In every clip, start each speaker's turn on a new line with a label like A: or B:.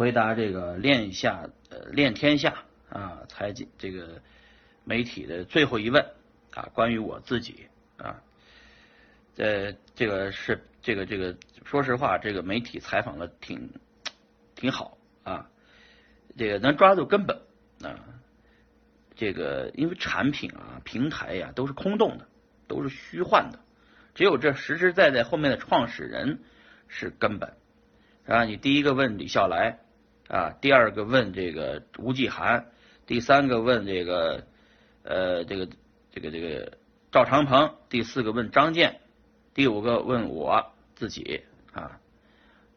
A: 回答这个链下呃练天下啊财经这个媒体的最后一问啊，关于我自己啊，呃这个是这个这个说实话，这个媒体采访的挺挺好啊，这个能抓住根本啊，这个因为产品啊平台呀都是空洞的，都是虚幻的，只有这实实在在后面的创始人是根本。啊，你第一个问李笑来啊，第二个问这个吴继寒，第三个问这个呃这个这个这个赵长鹏，第四个问张健，第五个问我自己啊，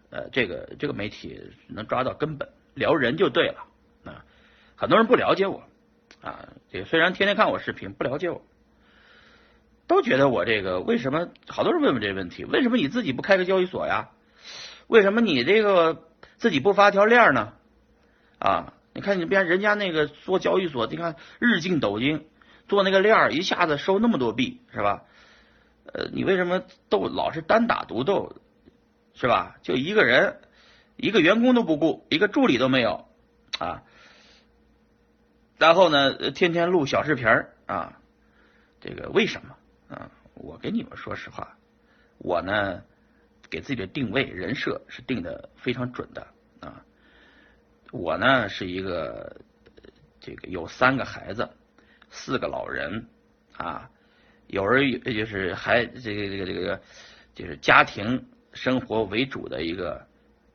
A: 呃这个这个媒体能抓到根本，聊人就对了啊。很多人不了解我啊，这个虽然天天看我视频，不了解我，都觉得我这个为什么？好多人问问这个问题，为什么你自己不开个交易所呀？为什么你这个自己不发条链呢？啊，你看你别人家那个做交易所，你看日进斗金，做那个链一下子收那么多币，是吧？呃，你为什么斗老是单打独斗，是吧？就一个人，一个员工都不顾，一个助理都没有啊。然后呢，天天录小视频啊，这个为什么啊？我跟你们说实话，我呢。给自己的定位人设是定的非常准的啊！我呢是一个这个有三个孩子，四个老人啊，有人就是还这个这个这个就是家庭生活为主的一个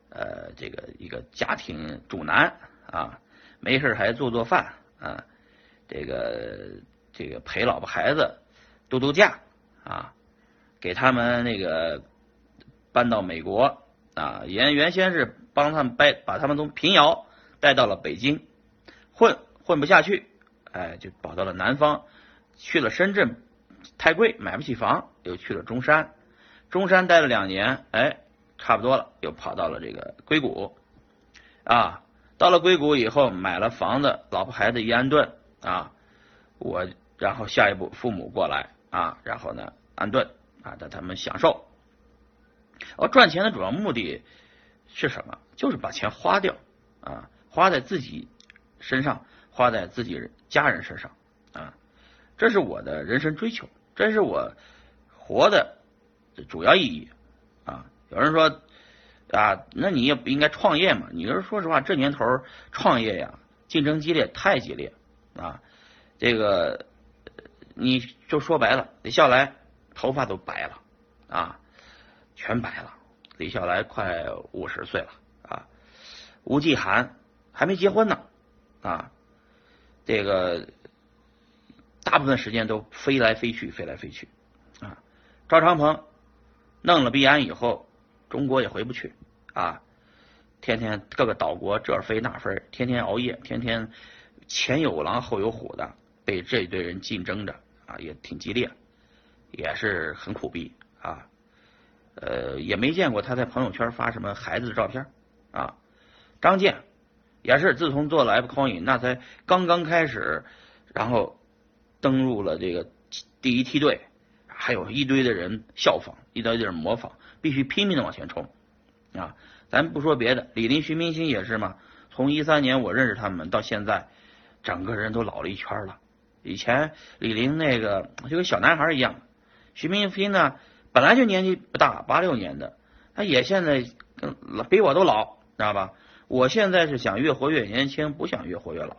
A: 呃这个一个家庭主男啊，没事还做做饭啊，这个这个陪老婆孩子度度假啊，给他们那个。搬到美国啊，原原先是帮他们掰，把他们从平遥带到了北京，混混不下去，哎，就跑到了南方，去了深圳，太贵买不起房，又去了中山，中山待了两年，哎，差不多了，又跑到了这个硅谷，啊，到了硅谷以后买了房子，老婆孩子一安顿啊，我然后下一步父母过来啊，然后呢安顿啊，让他们享受。我赚钱的主要目的是什么？就是把钱花掉啊，花在自己身上，花在自己家人身上啊，这是我的人生追求，这是我活的主要意义啊。有人说啊，那你也不应该创业嘛？你是说实话，这年头创业呀，竞争激烈，太激烈啊。这个你就说白了，你笑来头发都白了啊。全白了，李笑来快五十岁了啊，吴继寒还没结婚呢啊，这个大部分时间都飞来飞去，飞来飞去啊。赵长鹏弄了币安以后，中国也回不去啊，天天各个岛国这飞那飞，天天熬夜，天天前有狼后有虎的，被这一堆人竞争着啊，也挺激烈，也是很苦逼啊。呃，也没见过他在朋友圈发什么孩子的照片啊。张健也是自从做了 F Coin，那才刚刚开始，然后登入了这个第一梯队，还有一堆的人效仿，一堆的人模仿，必须拼命的往前冲啊！咱不说别的，李林、徐明星也是嘛。从一三年我认识他们到现在，整个人都老了一圈了。以前李林那个就跟小男孩一样，徐明星呢？本来就年纪不大，八六年的，他也现在比我都老，知道吧？我现在是想越活越年轻，不想越活越老。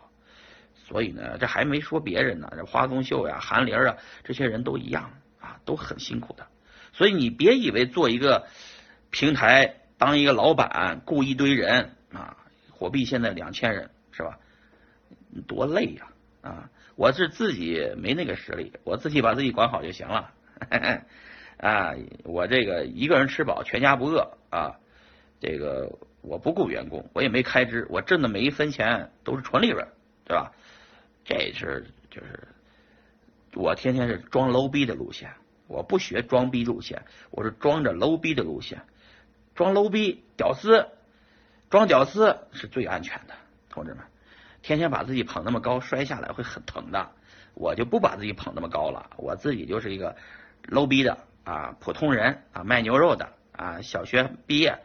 A: 所以呢，这还没说别人呢，这花宗秀呀、韩玲啊，这些人都一样啊，都很辛苦的。所以你别以为做一个平台，当一个老板，雇一堆人啊，火币现在两千人是吧？多累呀啊！我是自己没那个实力，我自己把自己管好就行了。啊，我这个一个人吃饱全家不饿啊，这个我不雇员工，我也没开支，我挣的每一分钱都是纯利润，对吧？这是就是我天天是装 low 逼的路线，我不学装逼路线，我是装着 low 逼的路线，装 low 逼屌丝，装屌丝是最安全的，同志们，天天把自己捧那么高，摔下来会很疼的，我就不把自己捧那么高了，我自己就是一个 low 逼的。啊，普通人啊，卖牛肉的啊，小学毕业